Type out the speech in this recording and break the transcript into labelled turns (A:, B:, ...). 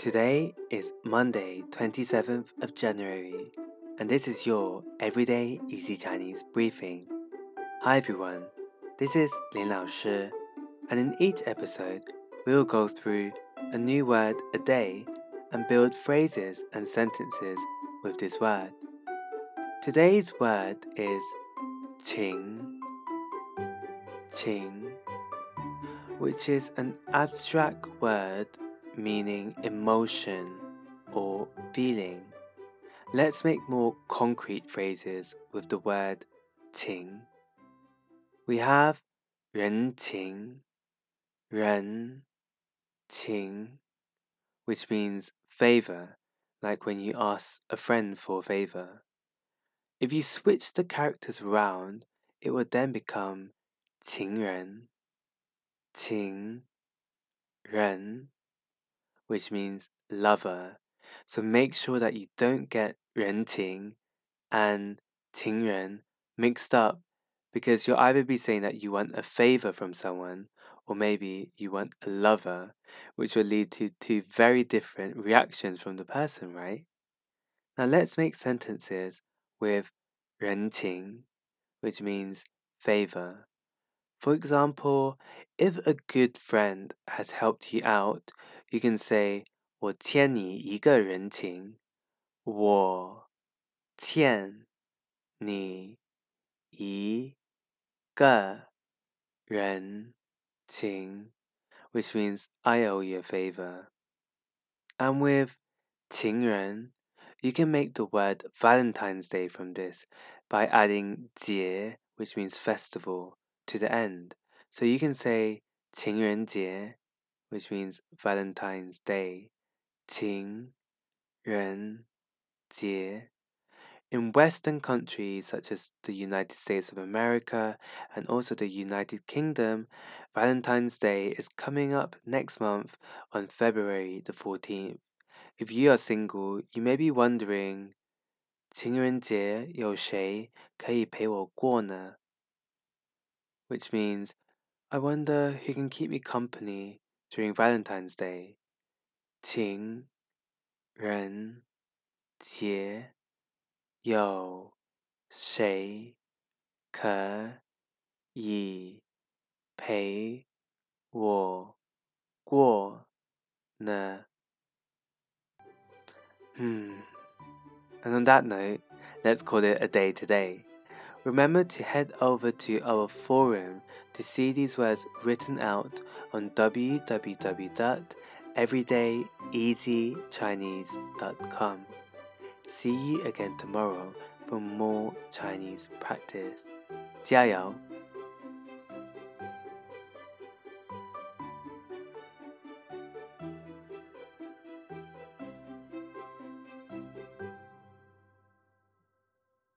A: Today is Monday, 27th of January, and this is your Everyday Easy Chinese briefing. Hi everyone, this is Lin Lao Shi, and in each episode, we will go through a new word a day and build phrases and sentences with this word. Today's word is qing, qing, which is an abstract word meaning emotion or feeling. Let's make more concrete phrases with the word qing. We have 人情,人情, which means favor, like when you ask a friend for a favor. If you switch the characters around, it would then become 情人,情人,情人 which means lover. So make sure that you don't get renqing and qingren mixed up because you'll either be saying that you want a favor from someone or maybe you want a lover, which will lead to two very different reactions from the person, right? Now let's make sentences with renqing, which means favor. For example, if a good friend has helped you out, you can say 我欠你一个人情。我欠你一个人情 which means I owe you a favor. And with 情人 you can make the word Valentine's Day from this by adding 节 which means festival to the end. So you can say 情人节 which means Valentine's Day. 情人节 in Western countries such as the United States of America and also the United Kingdom, Valentine's Day is coming up next month on February the 14th. If you are single, you may be wondering, 情人节有谁可以陪我过呢? which means, I wonder who can keep me company during Valentine's Day. 情人节有谁可以陪我过呢? Hmm. And on that note, let's call it a day today. Remember to head over to our forum to see these words written out on www.everydayeasychinese.com. See you again tomorrow for more Chinese practice. 加油！